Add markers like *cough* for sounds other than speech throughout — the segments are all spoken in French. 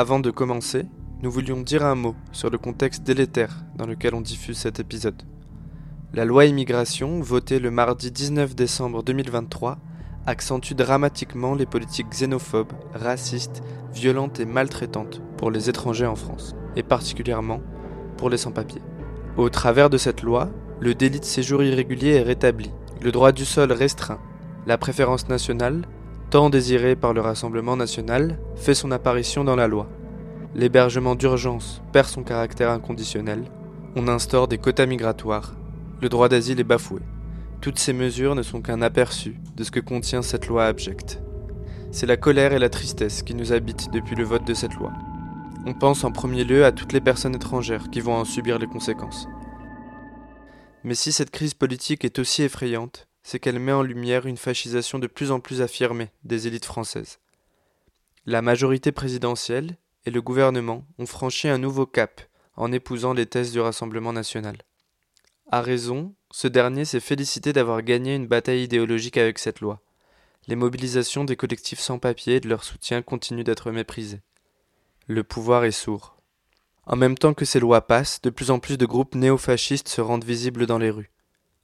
Avant de commencer, nous voulions dire un mot sur le contexte délétère dans lequel on diffuse cet épisode. La loi immigration, votée le mardi 19 décembre 2023, accentue dramatiquement les politiques xénophobes, racistes, violentes et maltraitantes pour les étrangers en France, et particulièrement pour les sans-papiers. Au travers de cette loi, le délit de séjour irrégulier est rétabli, le droit du sol restreint, la préférence nationale, tant désirée par le Rassemblement national, fait son apparition dans la loi. L'hébergement d'urgence perd son caractère inconditionnel, on instaure des quotas migratoires, le droit d'asile est bafoué. Toutes ces mesures ne sont qu'un aperçu de ce que contient cette loi abjecte. C'est la colère et la tristesse qui nous habitent depuis le vote de cette loi. On pense en premier lieu à toutes les personnes étrangères qui vont en subir les conséquences. Mais si cette crise politique est aussi effrayante, c'est qu'elle met en lumière une fascisation de plus en plus affirmée des élites françaises. La majorité présidentielle et le gouvernement ont franchi un nouveau cap en épousant les thèses du Rassemblement national. À raison, ce dernier s'est félicité d'avoir gagné une bataille idéologique avec cette loi. Les mobilisations des collectifs sans papier et de leur soutien continuent d'être méprisées. Le pouvoir est sourd. En même temps que ces lois passent, de plus en plus de groupes néofascistes se rendent visibles dans les rues.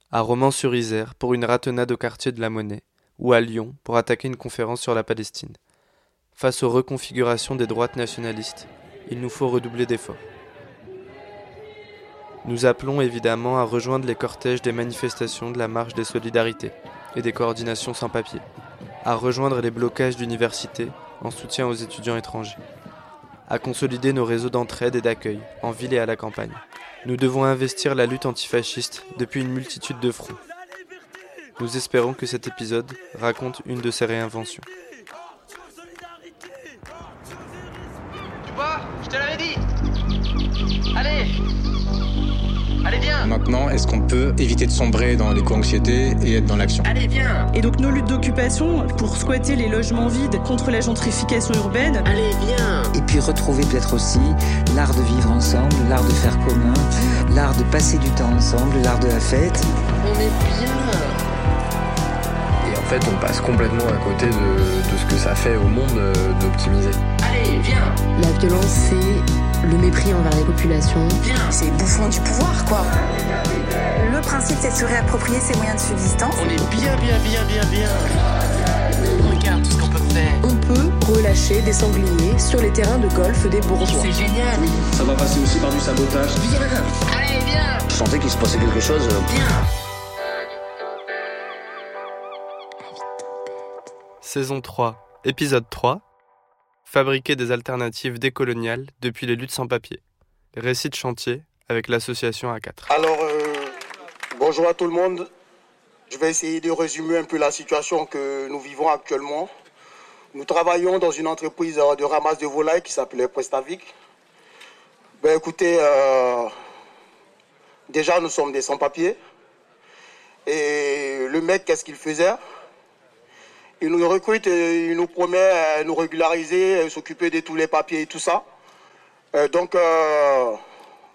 À Romans-sur-Isère pour une ratonnade au quartier de la Monnaie, ou à Lyon pour attaquer une conférence sur la Palestine. Face aux reconfigurations des droites nationalistes, il nous faut redoubler d'efforts. Nous appelons évidemment à rejoindre les cortèges des manifestations de la marche des solidarités et des coordinations sans papier, à rejoindre les blocages d'universités en soutien aux étudiants étrangers, à consolider nos réseaux d'entraide et d'accueil en ville et à la campagne. Nous devons investir la lutte antifasciste depuis une multitude de fronts. Nous espérons que cet épisode raconte une de ces réinventions. Tu vois, je te l'avais dit Allez Allez, viens Maintenant, est-ce qu'on peut éviter de sombrer dans l'éco-anxiété et être dans l'action Allez, viens Et donc nos luttes d'occupation pour squatter les logements vides contre la gentrification urbaine. Allez, viens Et puis retrouver peut-être aussi l'art de vivre ensemble, l'art de faire commun, l'art de passer du temps ensemble, l'art de la fête. On est bien Et en fait, on passe complètement à côté de, de ce que ça fait au monde euh, d'optimiser. Allez, viens La violence, c'est le mépris envers les populations. C'est bouffon du pouvoir, quoi. Le principe, c'est de se réapproprier ses moyens de subsistance. On est bien, bien, bien, bien, bien Regarde tout ce qu'on peut faire On peut relâcher des sangliers sur les terrains de golf des bourgeois. C'est génial Ça va passer aussi par du sabotage. Viens Allez, viens Je sentais qu'il se passait quelque chose. euh, Viens Saison 3, épisode 3 Fabriquer des alternatives décoloniales depuis les luttes sans papier. Récit de chantier avec l'association A4. Alors, euh, bonjour à tout le monde. Je vais essayer de résumer un peu la situation que nous vivons actuellement. Nous travaillons dans une entreprise euh, de ramasse de volailles qui s'appelait Prestavic. Ben écoutez, euh, déjà nous sommes des sans-papiers. Et le mec, qu'est-ce qu'il faisait? Il nous recrute, et il nous promet euh, nous régulariser, s'occuper de tous les papiers et tout ça. Euh, donc, euh,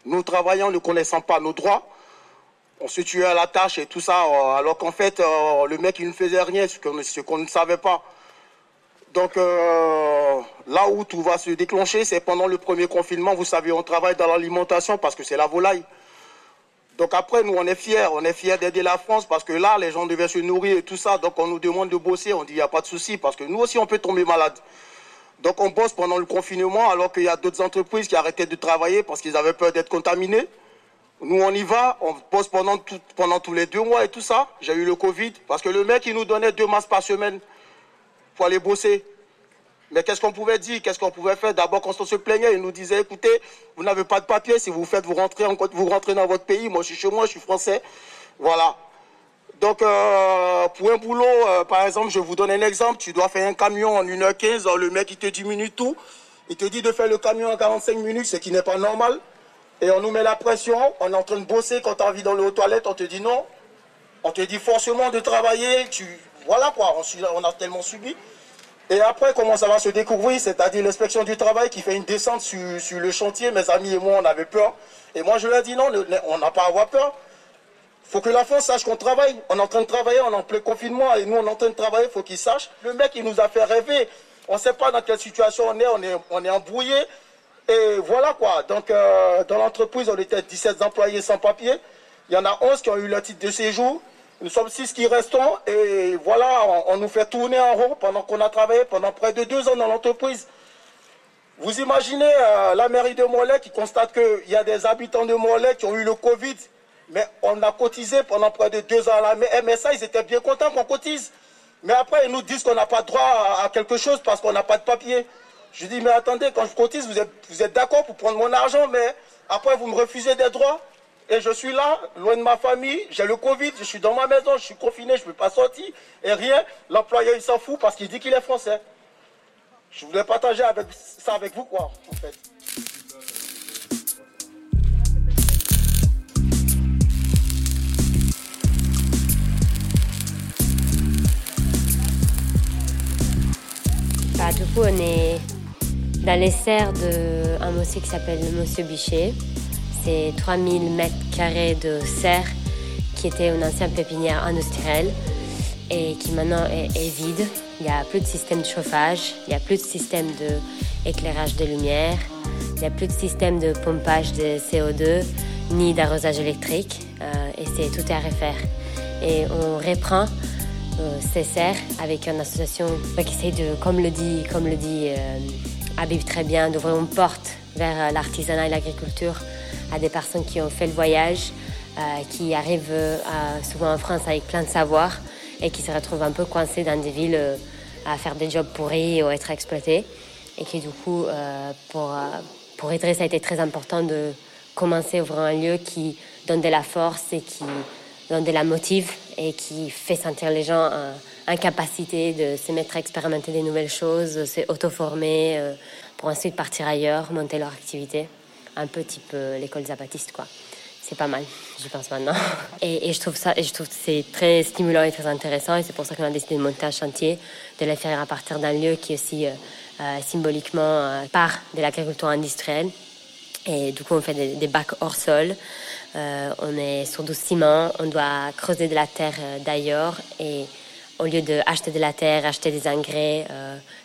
nous travaillons ne connaissant pas nos droits. On se tuait à la tâche et tout ça, euh, alors qu'en fait, le mec, il ne faisait rien, ce qu'on ne savait pas. Donc, là où tout va se déclencher, c'est pendant le premier confinement. Vous savez, on travaille dans l'alimentation parce que c'est la volaille. Donc après, nous, on est fiers. On est fiers d'aider la France parce que là, les gens devaient se nourrir et tout ça. Donc on nous demande de bosser. On dit, il n'y a pas de souci parce que nous aussi, on peut tomber malade. Donc on bosse pendant le confinement alors qu'il y a d'autres entreprises qui arrêtaient de travailler parce qu'ils avaient peur d'être contaminés. Nous, on y va, on bosse pendant, tous les deux mois et tout ça. J'ai eu le Covid parce que le mec, il nous donnait deux masques par semaine pour aller bosser. Mais qu'est-ce qu'on pouvait dire? Qu'est-ce qu'on pouvait faire? D'abord, quand on se plaignait, il nous disait, écoutez, vous n'avez pas de papier, si vous faites, vous rentrez, en- vous rentrez dans votre pays. Moi, je suis chez moi, je suis français. Voilà. Donc, euh, pour un boulot, euh, par exemple, je vous donne un exemple. Tu dois faire un camion en 1h15. Le mec, il te diminue tout. Il te dit de faire le camion en 45 minutes, ce qui n'est pas normal. Et on nous met la pression. On est en train de bosser. Quand tu as envie d'aller aux toilettes, on te dit non. On te dit forcément de travailler. Tu... Voilà quoi, on a tellement subi. Et après, comment ça va se découvrir C'est-à-dire l'inspection du travail qui fait une descente sur, sur le chantier. Mes amis et moi, on avait peur. Et moi, je leur ai dit non, on n'a pas à avoir peur. faut que la France sache qu'on travaille. On est en train de travailler, on est en plein confinement et nous, on est en train de travailler. faut qu'ils sachent. Le mec, il nous a fait rêver. On ne sait pas dans quelle situation on est, on est, on est embrouillé. Et voilà quoi. Donc, euh, dans l'entreprise, on était 17 employés sans papier. Il y en a 11 qui ont eu le titre de séjour. Nous sommes 6 qui restons. Et voilà, on, nous fait tourner en rond pendant qu'on a travaillé pendant près de deux ans dans l'entreprise. Vous imaginez euh, la mairie de Morlaix qui constate qu'il y a des habitants de Morlaix qui ont eu le Covid, mais on a cotisé pendant près de deux ans à la MSA, ils étaient bien contents qu'on cotise. Mais après, ils nous disent qu'on n'a pas droit à, quelque chose parce qu'on n'a pas de papier. Je dis, mais attendez, quand je cotise, vous êtes d'accord pour prendre mon argent, mais après, vous me refusez des droits? Et je suis là, loin de ma famille, j'ai le Covid, je suis dans ma maison, je suis confiné, je ne peux pas sortir, et rien. L'employeur, il s'en fout parce qu'il dit qu'il est français. Je voulais partager ça avec vous, quoi, en fait. Bah, du coup, on est dans les serres d'un monsieur qui s'appelle Monsieur Bichet. C'est 3000 mètres carrés de serre qui était une ancienne pépinière industrielle et qui maintenant est, vide. Il n'y a plus de système de chauffage, il n'y a plus de système d'éclairage de lumière, il n'y a plus de système de pompage de CO2 ni d'arrosage électrique euh, et c'est tout à refaire. Et on reprend euh, ces serres avec une association bah, qui essaie de, comme le dit, comme le dit euh, Habib très bien, d'ouvrir une porte vers euh, l'artisanat et l'agriculture à des personnes qui ont fait le voyage, euh, qui arrivent euh, souvent en France avec plein de savoir et qui se retrouvent un peu coincés dans des villes euh, à faire des jobs pourris ou être exploités. Et qui du coup, pour, pour Idriss, ça a été très important de commencer à ouvrir un lieu qui donne de la force et qui donne de la motive et qui fait sentir les gens en, en capacité de se mettre à expérimenter des nouvelles choses, de se auto-former euh, pour ensuite partir ailleurs, monter leur activité. Un peu type euh, l'école zapatiste, quoi. C'est pas mal, j'y pense maintenant. *laughs* Et, je trouve ça, et je trouve c'est très stimulant et très intéressant. Et c'est pour ça qu'on a décidé de monter un chantier, de le faire à partir d'un lieu qui aussi euh, euh, symboliquement part de l'agriculture industrielle. Et du coup, on fait des, des bacs hors sol. On est sur du ciment, on doit creuser de la terre d'ailleurs. Et au lieu d'acheter de la terre, acheter des engrais,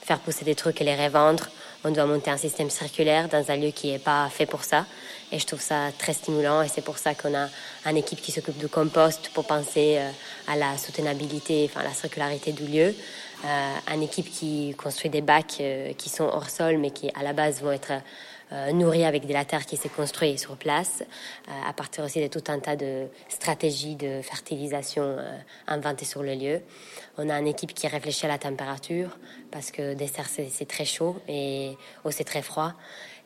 faire pousser des trucs et les revendre, on doit monter un système circulaire dans un lieu qui n'est pas fait pour ça. Et je trouve ça très stimulant et c'est pour ça qu'on a une équipe qui s'occupe du compost pour penser euh, à la soutenabilité, enfin à la circularité du lieu. Euh, une équipe qui construit des bacs euh, qui sont hors sol mais qui à la base vont être euh, nourris avec de la terre qui s'est construite sur place, euh, à partir aussi de tout un tas de stratégies de fertilisation euh, inventées sur le lieu. On a une équipe qui réfléchit à la température parce que des serres c'est très chaud et ou c'est très froid.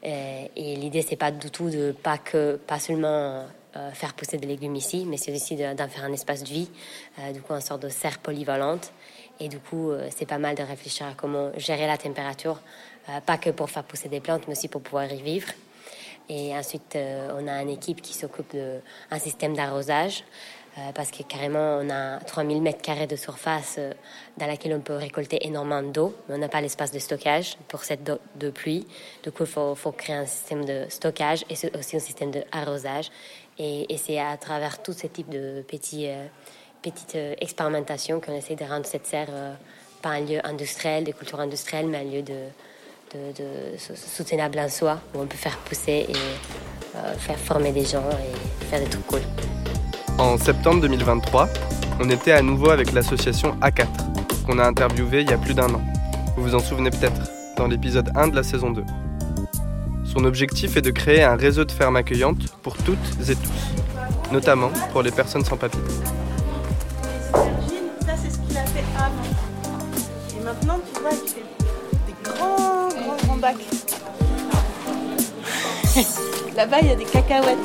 Euh, et l'idée c'est pas du tout de pas que pas seulement faire pousser des légumes ici, mais c'est aussi de- d'en faire un espace de vie, du coup une sorte de serre polyvalente. Et du coup, c'est pas mal de réfléchir à comment gérer la température, pas que pour faire pousser des plantes, mais aussi pour pouvoir y vivre. Et ensuite, euh, on a une équipe qui s'occupe d'un système d'arrosage, euh, parce que carrément, on a 3000 mètres carrés de surface euh, dans laquelle on peut récolter énormément d'eau, mais on n'a pas l'espace de stockage pour cette eau de pluie. Du coup, il faut, créer un système de stockage et aussi un système d'arrosage. Et, c'est à travers tous ces types de euh, petites euh, expérimentations qu'on essaie de rendre cette serre euh, pas un lieu industriel, de culture industrielle, mais un lieu de, de, de sou- soutenable en soi, où on peut faire pousser et euh, faire former des gens et faire des trucs cool. En septembre 2023, on était à nouveau avec l'association A4, qu'on a interviewé il y a plus d'un an. Vous vous en souvenez peut-être, dans l'épisode 1 de la saison 2. Son objectif est de créer un réseau de fermes accueillantes pour toutes et tous, notamment pour les personnes sans papier. Ça, c'est ce qu'il a fait avant. Et maintenant, tu vois, il fait *laughs* Là-bas, il y a des cacahuètes.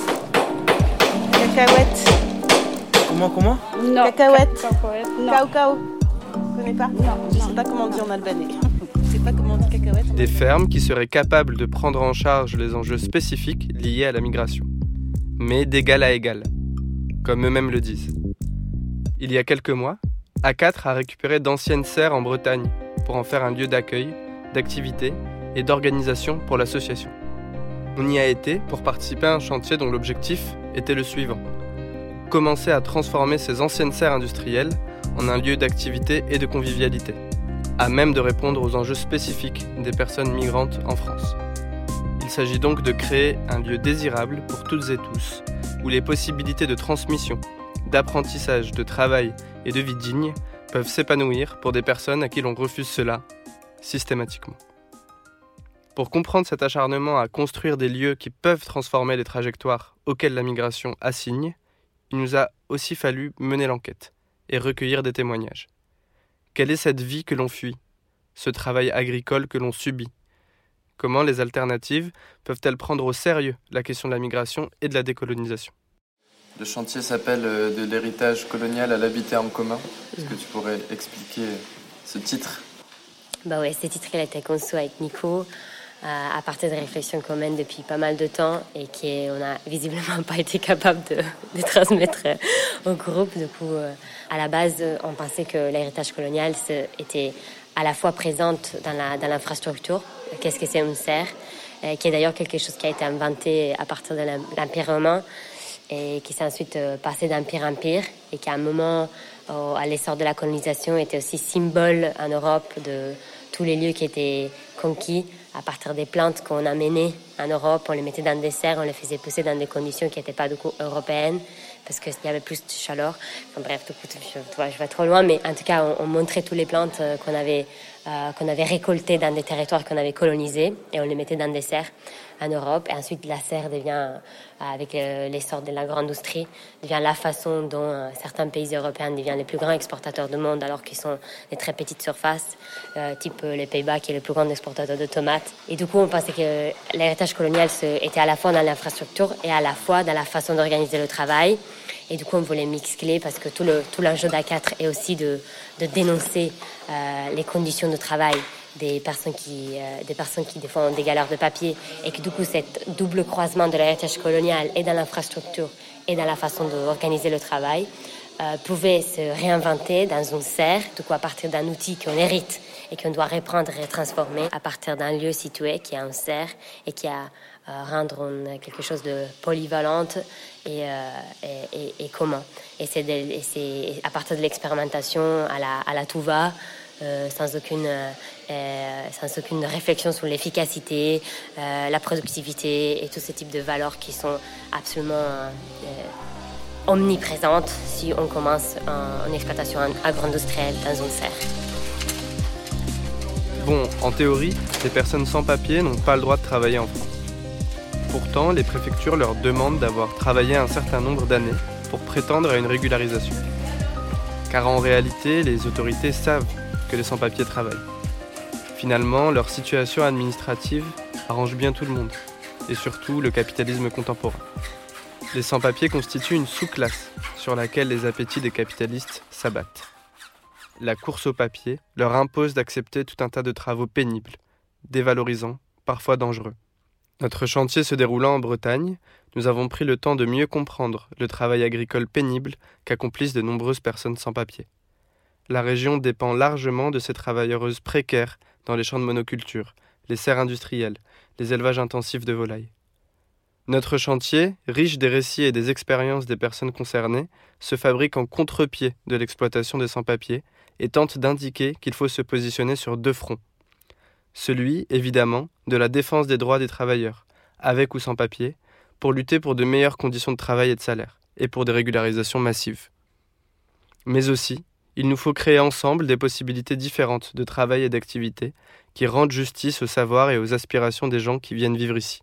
Cacahuètes. Comment, comment? Non. Cacahuètes. Cao cao. Tu connais pas? Non. Je sais pas comment on dit en albanais. *laughs* Je sais pas comment on dit cacahuètes. Des fermes qui seraient capables de prendre en charge les enjeux spécifiques liés à la migration, mais d'égal à égal, comme eux-mêmes le disent. Il y a quelques mois, A4 a récupéré d'anciennes serres en Bretagne pour en faire un lieu d'accueil, d'activité et d'organisation pour l'association. On y a été pour participer à un chantier dont l'objectif était le suivant. Commencer à transformer ces anciennes serres industrielles en un lieu d'activité et de convivialité. à même de répondre aux enjeux spécifiques des personnes migrantes en France. Il s'agit donc de créer un lieu désirable pour toutes et tous, où les possibilités de transmission, d'apprentissage, de travail et de vie digne peuvent s'épanouir pour des personnes à qui l'on refuse cela systématiquement. Pour comprendre cet acharnement à construire des lieux qui peuvent transformer les trajectoires auxquelles la migration assigne, il nous a aussi fallu mener l'enquête et recueillir des témoignages. Quelle est cette vie que l'on fuit, ce travail agricole que l'on subit? Comment les alternatives peuvent-elles prendre au sérieux la question de la migration et de la décolonisation? Le chantier s'appelle euh, De l'héritage colonial à l'habité en commun. Est-ce que tu pourrais expliquer ce titre? Bah ouais, ce titre il a été conçu avec Nico à partir de réflexions communes depuis pas mal de temps et qu'on n'a visiblement *laughs* pas été capable de, transmettre au groupe. Du coup, euh, à la base, on pensait que l'héritage colonial était à la fois présente dans l'infrastructure, qu'est-ce que c'est une serre, euh, qui est d'ailleurs quelque chose qui a été inventé à partir de l'Empire romain et qui s'est ensuite euh, passé d'empire en empire et qui à un moment, à l'essor de la colonisation, était aussi symbole en Europe de tous les lieux qui étaient conquis à partir des plantes qu'on amenait en Europe, on les mettait dans des serres, on les faisait pousser dans des conditions qui n'étaient pas du coup européennes, parce qu'il y avait plus de chaleur. Bref, je, vais trop loin, mais en tout cas, on, montrait toutes les plantes euh, euh, qu'on avait récoltées dans des territoires qu'on avait colonisés, et on les mettait dans des serres en Europe. Et ensuite, la serre devient, euh, avec l'essor de la grande industrie, devient la façon dont certains pays européens deviennent les plus grands exportateurs du monde, alors qu'ils sont des très petites surfaces, type les Pays-Bas, qui est le plus grand exportateur de tomates. Et du coup, on pensait que l'héritage colonial était à la fois dans l'infrastructure et à la fois dans la façon d'organiser le travail. Et du coup, on voulait mixer parce que tout l'enjeu tout d'A4 est aussi de, dénoncer euh, les conditions de travail des personnes qui, euh, des personnes qui ont des galères de papier et que du coup, cette double croisement de l'héritage colonial et dans l'infrastructure et dans la façon d'organiser le travail euh, pouvait se réinventer dans une serre, du coup, à partir d'un outil qu'on hérite et qu'on doit reprendre et transformer à partir d'un lieu situé qui est un serre et qui a euh, rendre quelque chose de polyvalente et, euh, et, et, commun. Et c'est à partir de l'expérimentation à la, à la tout va, sans, aucune, sans aucune réflexion sur l'efficacité, la productivité et tous ces types de valeurs qui sont absolument omniprésentes si on commence en, en exploitation agro-industrielle dans une serre. Bon, en théorie, les personnes sans papier n'ont pas le droit de travailler en France. Pourtant, les préfectures leur demandent d'avoir travaillé un certain nombre d'années pour prétendre à une régularisation. Car en réalité, les autorités savent que les sans-papiers travaillent. Finalement, leur situation administrative arrange bien tout le monde, et surtout le capitalisme contemporain. Les sans-papiers constituent une sous-classe sur laquelle les appétits des capitalistes s'abattent. La course au papier leur impose d'accepter tout un tas de travaux pénibles, dévalorisants, parfois dangereux. Notre chantier se déroulant en Bretagne, nous avons pris le temps de mieux comprendre le travail agricole pénible qu'accomplissent de nombreuses personnes sans papier. La région dépend largement de ces travailleuses précaires dans les champs de monoculture, les serres industrielles, les élevages intensifs de volailles. Notre chantier, riche des récits et des expériences des personnes concernées, se fabrique en contre-pied de l'exploitation des sans-papiers et tente d'indiquer qu'il faut se positionner sur deux fronts celui, évidemment, de la défense des droits des travailleurs, avec ou sans papier, pour lutter pour de meilleures conditions de travail et de salaire, et pour des régularisations massives. Mais aussi, il nous faut créer ensemble des possibilités différentes de travail et d'activité qui rendent justice au savoir et aux aspirations des gens qui viennent vivre ici.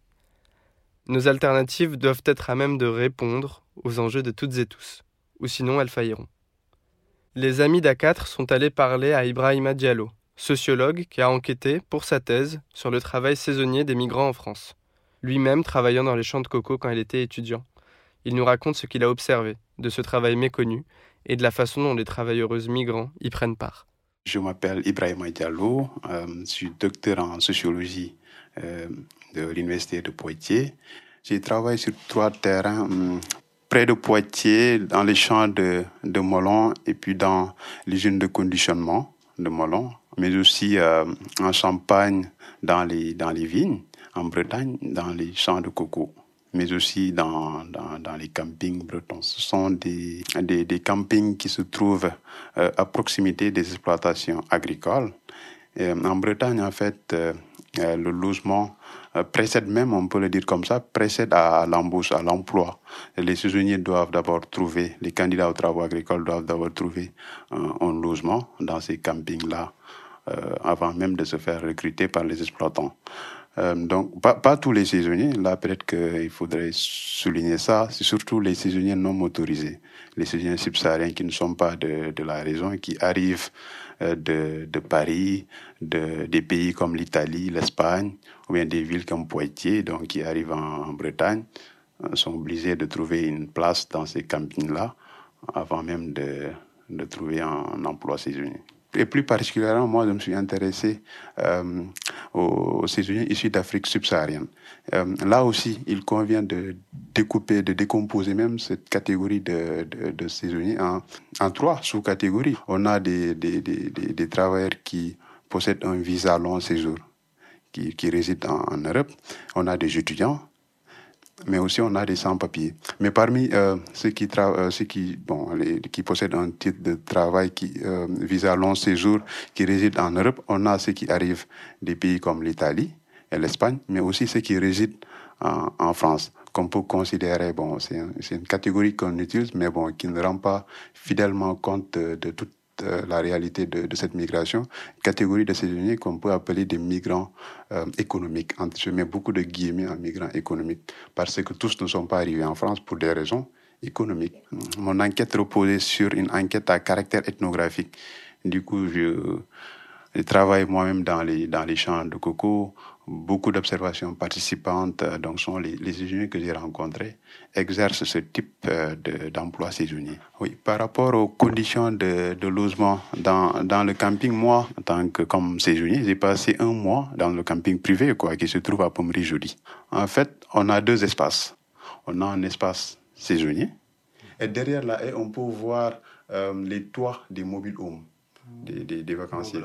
Nos alternatives doivent être à même de répondre aux enjeux de toutes et tous, ou sinon elles failliront. Les amis d'A4 sont allés parler à Ibrahima Diallo, sociologue qui a enquêté pour sa thèse sur le travail saisonnier des migrants en France, lui-même travaillant dans les champs de coco quand il était étudiant. Il nous raconte ce qu'il a observé de ce travail méconnu et de la façon dont les travailleuses migrants y prennent part. Je m'appelle Ibrahim Diallo, euh, je suis docteur en sociologie euh, de l'Université de Poitiers. J'ai travaillé sur trois terrains hum, près de Poitiers, dans les champs de, de Molon et puis dans l'usine de conditionnement de Molon mais aussi euh, en Champagne, dans les, dans les vignes, en Bretagne, dans les champs de coco. Mais aussi dans, dans, les campings bretons. Ce sont des, des, campings qui se trouvent euh, à proximité des exploitations agricoles. Et en Bretagne, en fait, euh, euh le logement euh, précède même, on peut le dire comme ça, précède à l'embauche, à l'emploi. Les saisonniers doivent d'abord trouver, les candidats aux travaux agricoles doivent d'abord trouver un, logement dans ces campings-là euh, avant même de se faire recruter par les exploitants. Euh, donc, pas, tous les saisonniers. Là, peut-être qu'il faudrait souligner ça. C'est surtout les saisonniers non motorisés, les saisonniers subsahariens qui ne sont pas de, la région, qui arrivent euh, de, Paris, de, des pays comme l'Italie, l'Espagne, ou bien des villes comme Poitiers, donc qui arrivent en, Bretagne, euh, sont obligés de trouver une place dans ces campings-là avant même de, trouver un emploi saisonnier et plus particulièrement, moi, je me suis intéressé euh, aux, saisonniers issus d'Afrique subsaharienne. Euh, là aussi, il convient de découper, de décomposer même cette catégorie de, saisonniers en, trois sous-catégories. On a des, travailleurs qui possèdent un visa long séjour, qui, résident en, en Europe. On a des étudiants mais aussi on a des sans-papiers. Mais parmi euh, ceux qui euh, ceux qui bon qui possèdent un titre de travail qui euh, vise à long séjour, qui résident en Europe, on a ceux qui arrivent des pays comme l'Italie et l'Espagne, mais aussi ceux qui résident en, France qu'on peut considérer, bon, c'est un, une catégorie qu'on utilise, mais bon, qui ne rend pas fidèlement compte de, de toute la réalité de, de, cette migration, catégorie de saisonniers qu'on peut appeler des migrants euh, économiques. Je mets beaucoup de guillemets en migrants économiques parce que tous ne sont pas arrivés en France pour des raisons économiques. Mon enquête reposait sur une enquête à caractère ethnographique. Du coup, je, je travaille moi-même dans les, champs de coco beaucoup d'observations participantes, euh, donc sont les, les saisonniers que j'ai rencontrés, exercent ce type euh, d'emploi de, saisonnier. Oui, par rapport aux conditions de, de logement dans, le camping, moi, en tant que comme saisonnier, j'ai passé un mois dans le camping privé, quoi, qui se trouve à Pommery-Jolie. En fait, on a deux espaces. On a un espace saisonnier, et derrière là, on peut voir euh, les toits des mobile homes des vacanciers.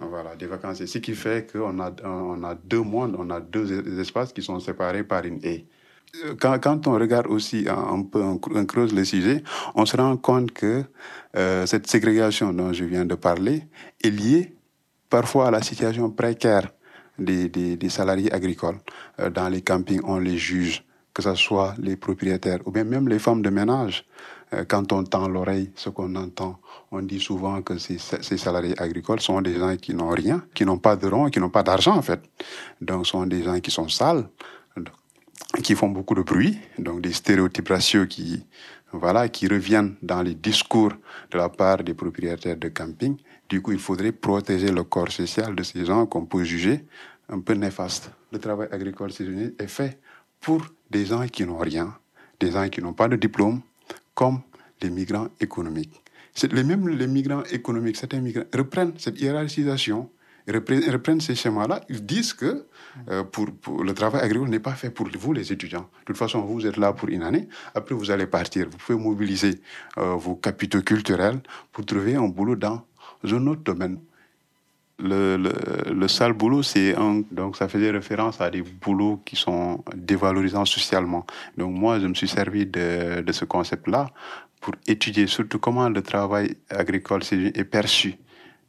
Voilà, des vacanciers. Ce qui fait qu'on a, deux mondes, on a deux espaces qui sont séparés par une haie. Quand, quand on regarde aussi un peu, on, creuse le sujet, on se rend compte que euh, cette ségrégation dont je viens de parler est liée parfois à la situation précaire des salariés agricoles. Euh, dans les campings, on les juge, que ce soit les propriétaires ou bien même les femmes de ménage. Euh, quand on tend l'oreille, ce qu'on entend, on dit souvent que ces, salariés agricoles sont des gens qui n'ont rien, qui n'ont pas de rond, qui n'ont pas d'argent en fait. Donc, sont des gens qui sont sales, qui font beaucoup de bruit, donc des stéréotypes raciaux qui, voilà, qui reviennent dans les discours de la part des propriétaires de camping. Du coup, il faudrait protéger le corps social de ces gens qu'on peut juger un peu néfastes. Le travail agricole saisonnier est fait pour des gens qui n'ont rien, des gens qui n'ont pas de diplôme, comme les migrants économiques. Les, même les migrants économiques, certains migrants reprennent cette hiérarchisation, reprennent, ces schémas-là. Ils disent que euh, pour, le travail agricole n'est pas fait pour vous, les étudiants. De toute façon, vous êtes là pour une année. Après, vous allez partir. Vous pouvez mobiliser euh, vos capitaux culturels pour trouver un boulot dans un autre domaine. Le, le, le sale boulot, c'est donc ça faisait référence à des boulots qui sont dévalorisants socialement. Donc moi, je me suis servi de, ce concept-là pour étudier surtout comment le travail agricole est perçu,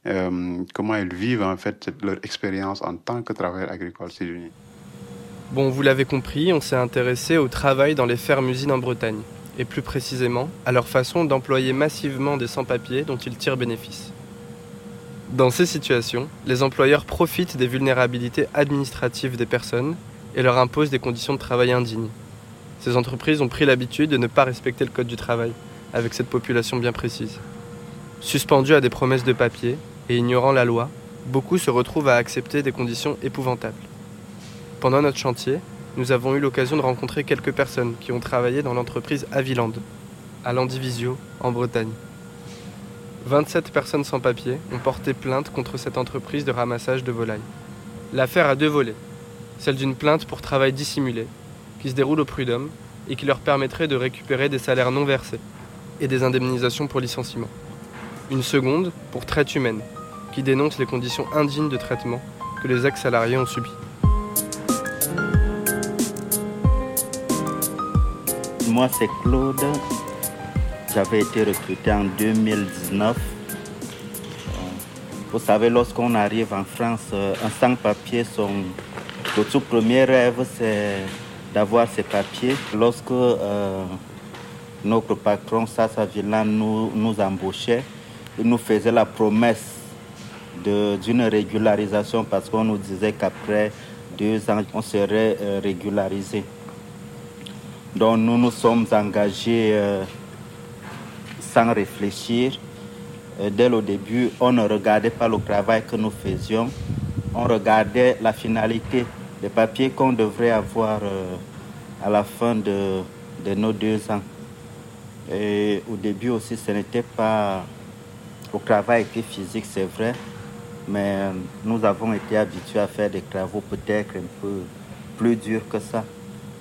euh, comment ils vivent en fait leur expérience en tant que travailleur agricole saisonnier. Bon, vous l'avez compris, on s'est intéressé au travail dans les fermes-usines en Bretagne, et plus précisément à leur façon d'employer massivement des sans-papiers dont ils tirent bénéfice. Dans ces situations, les employeurs profitent des vulnérabilités administratives des personnes et leur imposent des conditions de travail indignes. Ces entreprises ont pris l'habitude de ne pas respecter le code du travail, avec cette population bien précise. Suspendus à des promesses de papier et ignorant la loi, beaucoup se retrouvent à accepter des conditions épouvantables. Pendant notre chantier, nous avons eu l'occasion de rencontrer quelques personnes qui ont travaillé dans l'entreprise Aviland, à Landivisio, en Bretagne. 27 personnes sans papier ont porté plainte contre cette entreprise de ramassage de volailles. L'affaire a deux volets. Celle d'une plainte pour travail dissimulé, qui se déroule au prud'homme et qui leur permettrait de récupérer des salaires non versés et des indemnisations pour licenciement. Une seconde pour traite humaine, qui dénonce les conditions indignes de traitement que les ex-salariés ont subies. moi c'est Claude. J'avais été recruté en 2019. Vous savez, lorsqu'on arrive en France, euh, un sans-papier, son le tout premier rêve, c'est d'avoir ses papiers. Lorsque euh, notre patron, Sasa Villan, nous, nous embauchait, il nous faisait la promesse d'une régularisation parce qu'on nous disait qu'après deux ans, on serait euh, régularisé. Donc nous nous sommes engagés euh, sans réfléchir. dès le début, on ne regardait pas le travail que nous faisions, on regardait la finalité, les papiers qu'on devrait avoir euh, à la fin de, de nos deux ans. Et au début aussi, ce n'était pas... Le travail était physique, c'est vrai, mais nous avons été habitués à faire des travaux peut-être un peu plus durs que ça.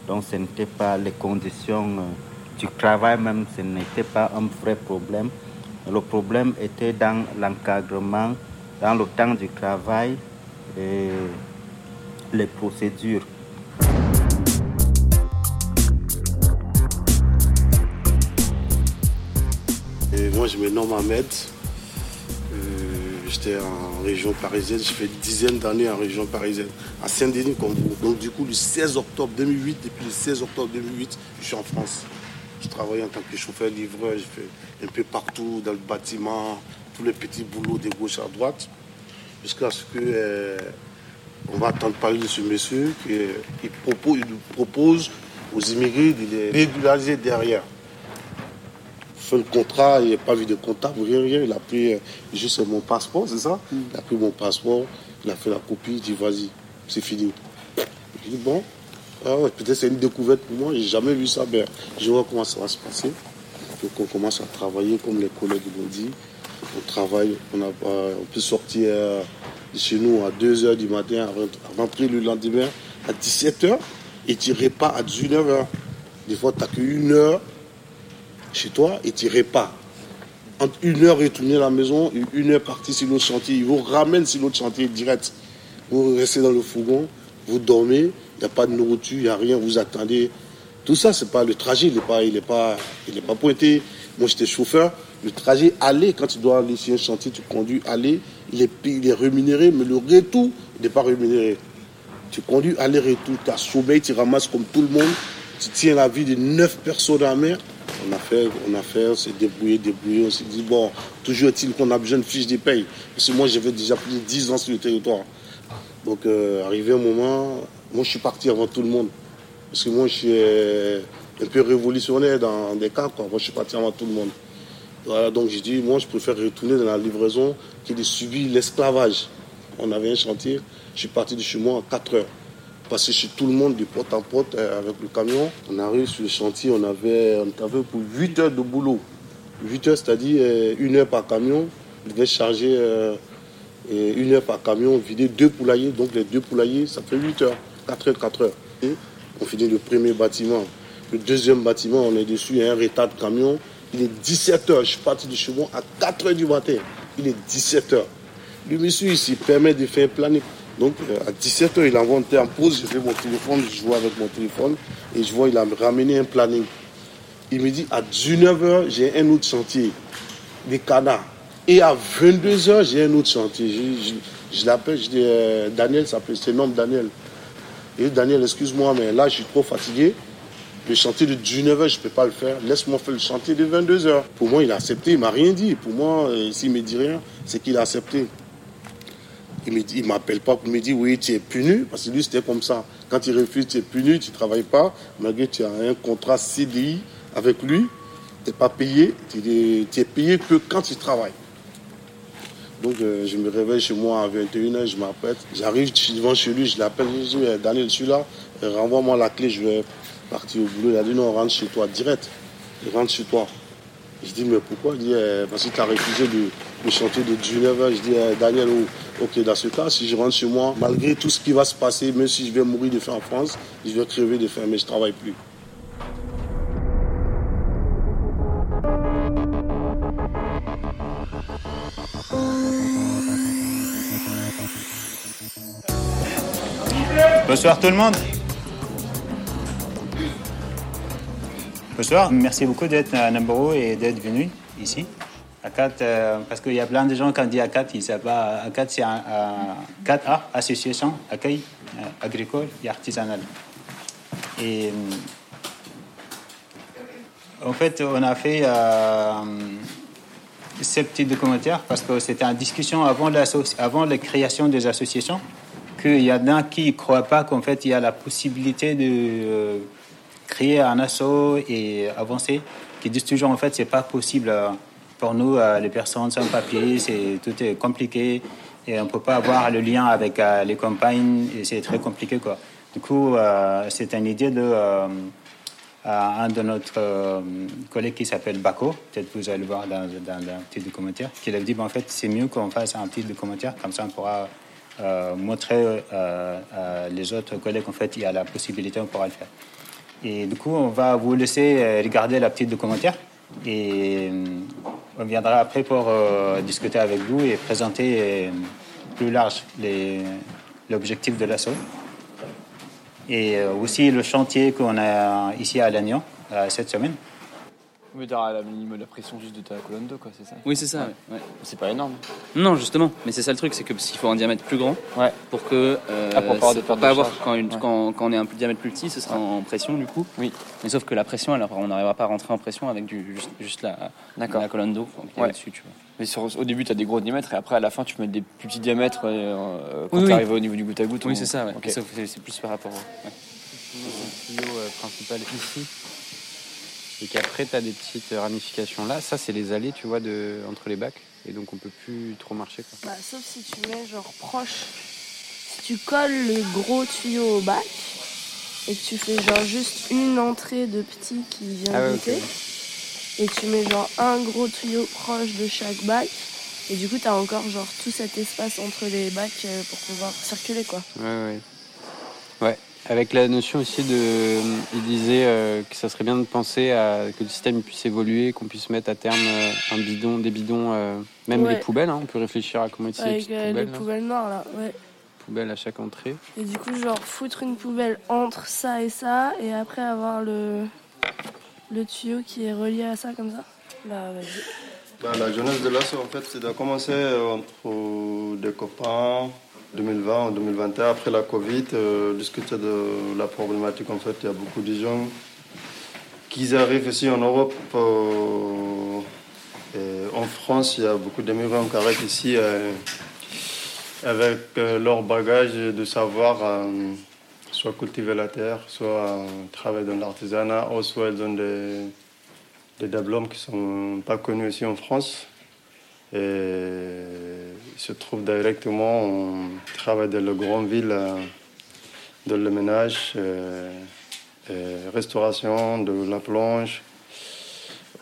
Donc ce n'était pas les conditions euh, du travail même, ce n'était pas un vrai problème. Le problème était dans l'encadrement, dans le temps du travail et les procédures. Et moi, je me nomme Ahmed. Euh, J'étais en région parisienne. Je fais une dizaine d'années en région parisienne, à Saint-Denis comme. Donc, du coup, le 16 octobre 2008, depuis le 16 octobre 2008, je suis en France. Je travaille en tant que chauffeur-livreur. Je fais un peu partout dans le bâtiment, tous les petits boulots de gauche à droite, jusqu'à ce que. Euh, on va attendre parler de ce monsieur qui propose, il propose aux immigrés de les régulariser derrière. Fait le contrat, il n'y a pas vu de comptable, rien, rien. Il a pris euh, juste mon passeport, c'est ça? Il a pris mon passeport, il a fait la copie, il dit vas-y, c'est fini. Je dis bon, ah peut-être c'est une découverte pour moi, j'ai jamais vu ça. Ben, je vois comment ça va se passer. Donc on commence à travailler comme les collègues l'ont dit. On travaille, on, a, on peut sortir. Euh, chez nous à 2h du matin, rentrer le lendemain à 17h et tu pas à 19h. Des fois, tu n'as qu'une heure chez toi et tu pas. Entre une heure retourner à la maison et une heure partir sur l'autre chantier. Ils vous ramènent sur l'autre chantier direct. Vous restez dans le fourgon, vous dormez, n'y a pas de nourriture, il n'y a rien, vous attendez. Tout ça, c'est pas le trajet, il n'est pas, il est pas, il pas pointé. Moi, j'étais chauffeur. Le trajet aller, quand tu dois aller sur un chantier, tu conduis aller, il est, il est rémunéré, mais le retour, il n'est pas rémunéré. Tu conduis aller-retour, tu as sommeil, tu ramasses comme tout le monde, tu tiens la vie de neuf personnes à mer. On a fait, on a fait, on s'est débrouillé, débrouillé, on s'est dit, bon, toujours est-il qu'on a besoin de fiches de paye. Parce que moi, j'avais déjà plus de 10 ans sur le territoire. Donc, euh, arrivé un moment, moi, je suis parti avant tout le monde. Parce que moi, je suis euh, un peu révolutionnaire dans des cas. Moi, je suis parti avant tout le monde. Donc j'ai dit, moi, je préfère retourner dans la livraison que de subir l'esclavage. On avait un chantier, je suis parti de chez moi en 4 heures. Passé chez tout le monde, de porte en porte, euh, avec le camion. On arrive sur le chantier, on avait, on pour 8 heures de boulot. 8 heures, c'est-à-dire euh, une heure par camion. On devait charger une heure par camion, vider deux poulaillers. Donc les deux poulaillers, ça fait 8 heures. 4 heures, 4 heures. On finit le premier bâtiment. Le deuxième bâtiment, on est dessus, il y a un retard de camion. Il est 17h, je suis parti de chez à 4h du matin. Il est 17h. Le monsieur ici permet de faire un planning. Donc euh, à 17h, il envoie un en pause, je fais mon téléphone, je joue avec mon téléphone et je vois il a ramené un planning. Il me dit à 19h, j'ai un autre chantier, des canards. Et à 22h, j'ai un autre chantier. Je, l'appelle, je dis euh, Daniel, s'appelle, c'est nom Daniel. Et Daniel, excuse-moi, mais là, je suis trop fatigué. Le chantier de 19h, je ne peux pas le faire. Laisse-moi faire le chantier de 22h. Pour moi, il a accepté. Il m'a rien dit. Pour moi, euh, s'il ne me dit rien, c'est qu'il a accepté. Il ne m'appelle pas pour me dire oui, tu es puni. Parce que lui, c'était comme ça. Quand il refuse, tu es puni, tu ne travailles pas. Malgré que tu as un contrat CDI avec lui, tu n'es pas payé. Tu es payé que quand tu travailles. Donc euh, je me réveille chez moi à 21h, je m'apprête. J'arrive devant chez lui, je l'appelle, je dis Daniel, je suis là, renvoie-moi la clé, je vais parti au boulot, il a dit non, rentre chez toi direct. Rentre chez toi. Je dis mais pourquoi? Il dit eh, parce que tu as refusé le, chantier de 19h. Je dis eh, Daniel, oh, ok, dans ce cas, si je rentre chez moi, malgré tout ce qui va se passer, même si je vais mourir de faim en France, je vais crever de faim, mais je ne travaille plus. Bonsoir tout le monde. Bonsoir, merci beaucoup d'être à Namboro et d'être venu ici. ACAT, euh, parce qu'il y a plein de gens, quand on dit ACAT, ils ne savent pas. ACAT, c'est un, un 4A, Association Accueil euh, Agricole et Artisanal. Et euh, en fait, on a fait euh, ces petits documentaires parce que c'était en discussion avant la création des associations qu'il y en a qui ne croient pas qu'en fait, il y a la possibilité de euh, créer un assaut et avancer, qui disent toujours en fait, c'est pas possible. euh, pour nous, euh, les personnes sans papier, c'est tout est compliqué et on peut pas avoir le lien avec les campagnes et c'est très compliqué quoi. Du coup, c'est une idée de un de notre collègue qui s'appelle Bako, peut-être vous allez le voir dans, dans le petit documentaire, qui a dit ben, en fait c'est mieux qu'on fasse un petit documentaire comme ça on pourra euh, montrer euh, euh, les autres collègues en fait il y a la possibilité on pourra le faire. Et du coup on va vous laisser regarder la petite documentaire et on viendra après pour discuter avec vous et présenter plus large l'objectif de l'assaut. Et aussi le chantier qu'on a ici à Lannion cette semaine. Mais t'auras la, minimum la pression juste de ta colonne d'eau, quoi, c'est ça Oui, c'est ça. ouais. C'est pas énorme. Non, justement. Mais c'est ça le truc, c'est que s'il faut un diamètre plus grand pour que euh, Ah, pour pas avoir c'est- de perte pas de avoir quand, une- Ouais. quand, quand on est un diamètre plus petit, ce sera en pression du coup. Oui. Mais sauf que la pression, alors on n'arrivera pas à rentrer en pression avec du juste, juste la, la colonne d'eau qui est Ouais. dessus, tu vois. Mais sur- au début, tu as des gros diamètres et après, à la fin, tu mets des plus petits diamètres euh, quand Oui, tu oui. arrives au niveau du goutte à goutte. Oui, ou- c'est ça. Ouais. C'est c'est plus par rapport. au- ouais. le tuyau euh, principal ici. Et qu'après, tu as des petites ramifications là. Ça, c'est les allées, tu vois, de, entre les bacs. Et donc, on peut plus trop marcher. Quoi. Bah, sauf si tu mets genre proche. Si tu colles les gros tuyaux au bac et que tu fais genre juste une entrée de petit qui vient Ah ouais, goûter. ok. Et tu mets genre un gros tuyau proche de chaque bac. Et du coup, t'as encore genre tout cet espace entre les bacs euh, pour pouvoir circuler quoi. Ouais, ouais. Ouais. Avec la notion aussi de. Il disait euh, que ça serait bien de penser à que le système puisse évoluer, qu'on puisse mettre à terme euh, un bidon, des bidons, euh, même Ouais. les poubelles. hein. on peut réfléchir à comment utiliser les euh, les poubelles. là. poubelles noires là, ouais. Poubelles à chaque entrée. Et du coup, genre foutre une poubelle entre ça et ça, et après avoir le, le tuyau qui est relié à ça comme ça. Bah vas-y. Bah, la jeunesse de l'assaut, en fait, c'est de commencer entre des copains 2020 ou 2021, après la Covid, euh, discuter de la problématique. En fait, il y a beaucoup de gens qui arrivent ici en Europe. euh, en France, il y a beaucoup d'immigrants qui arrivent ici euh, avec euh, leur bagage de savoir euh, soit cultiver la terre, soit euh, travailler dans l'artisanat, ou soit ont des des qui ne sont pas connus ici en France. Et ils se trouvent directement, on travaille dans les grandes villes, euh, dans le ménage, euh, et restauration, de la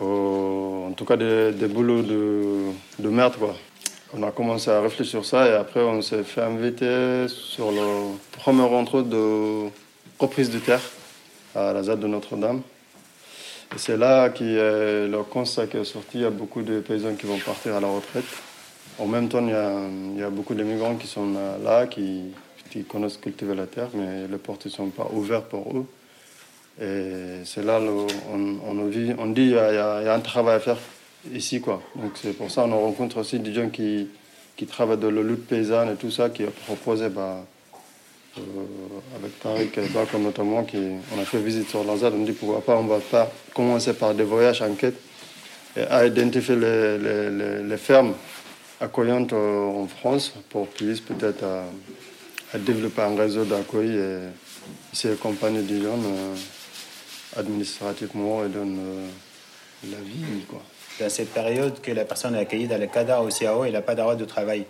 au- en tout cas des, boulots de, de merde. Quoi. On a commencé à réfléchir sur ça et après on s'est fait inviter sur le premier rencontre de reprise de terre à la ZAD de Notre-Dame. C'est là qui est le constat qui est sorti. Il y a beaucoup de paysans qui vont partir à la retraite. En même temps, il y a, beaucoup d'immigrants qui sont là, qui, qui connaissent cultiver la terre, mais les portes ne sont pas ouvertes pour eux. Et c'est là le- on, vit- on dit qu'il y, a- un travail à faire ici. Quoi. Donc c'est pour ça qu'on rencontre aussi des gens qui, qui travaillent dans la lutte paysanne et tout ça, qui proposent bah, euh, avec Tariq et notamment, qui, on a fait visite sur la ZAD, on dit pourquoi pas, on va pas commencer par des voyages en quête et à identifier les, fermes accueillantes euh, en France pour puissent peut-être euh, à développer un réseau d'accueil et essayer d'accompagner des jeunes euh, administrativement et euh, la vie. Quoi. Dans cette période que la personne est accueillie dans le CADA au CAO, il n'a pas droit de travail.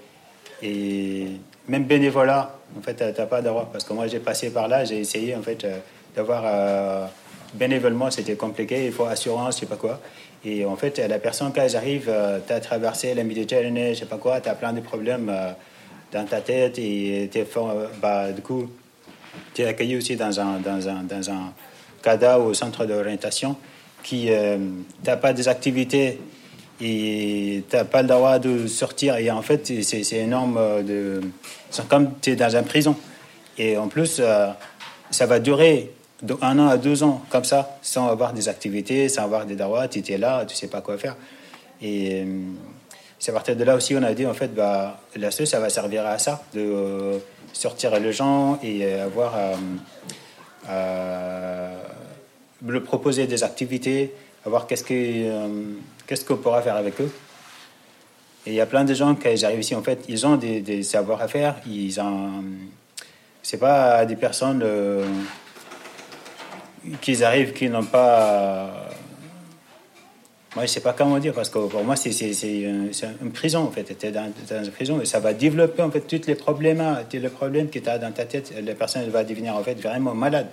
Et même bénévolat, en fait, tu n'as pas droit. Parce que moi, j'ai passé par là, j'ai essayé en fait euh, d'avoir euh, bénévolement, c'était compliqué, il faut assurance, je sais pas quoi. Et en fait, la personne, quand elle arrive, tu as traversé la Méditerranée, je sais pas quoi, tu as plein de problèmes euh, dans ta tête et t'es euh, bah, du coup, tu es accueilli aussi dans un, dans un, dans un CADA ou centre d'orientation qui n'a pas des activités et tu n'as pas le droit de sortir. Et en fait, c'est énorme. euh, De... C'est comme tu es dans une prison. Et en plus, euh, ça va durer un an à deux ans, comme ça, sans avoir des activités, sans avoir des dawas, tu étais là, tu sais pas quoi faire. Et euh, c'est à partir de là aussi, on a dit, en fait, bah, la SE, ça va servir à ça, de sortir les gens et avoir. le proposer des activités, voir qu'est-ce que, qu'est-ce qu'on pourra faire avec eux? Et il y a plein de gens qui arrivent ici, en fait, ils ont des, des savoir faire, ils ont. C'est pas des personnes qu'ils arrivent, qui n'ont pas. Moi, je sais pas comment dire, parce que pour moi, c'est une prison, en fait. Tu dans, une prison et ça va développer, en fait, tous les problèmes, les problèmes que tu as dans ta tête. La personne va devenir, en fait, vraiment malade.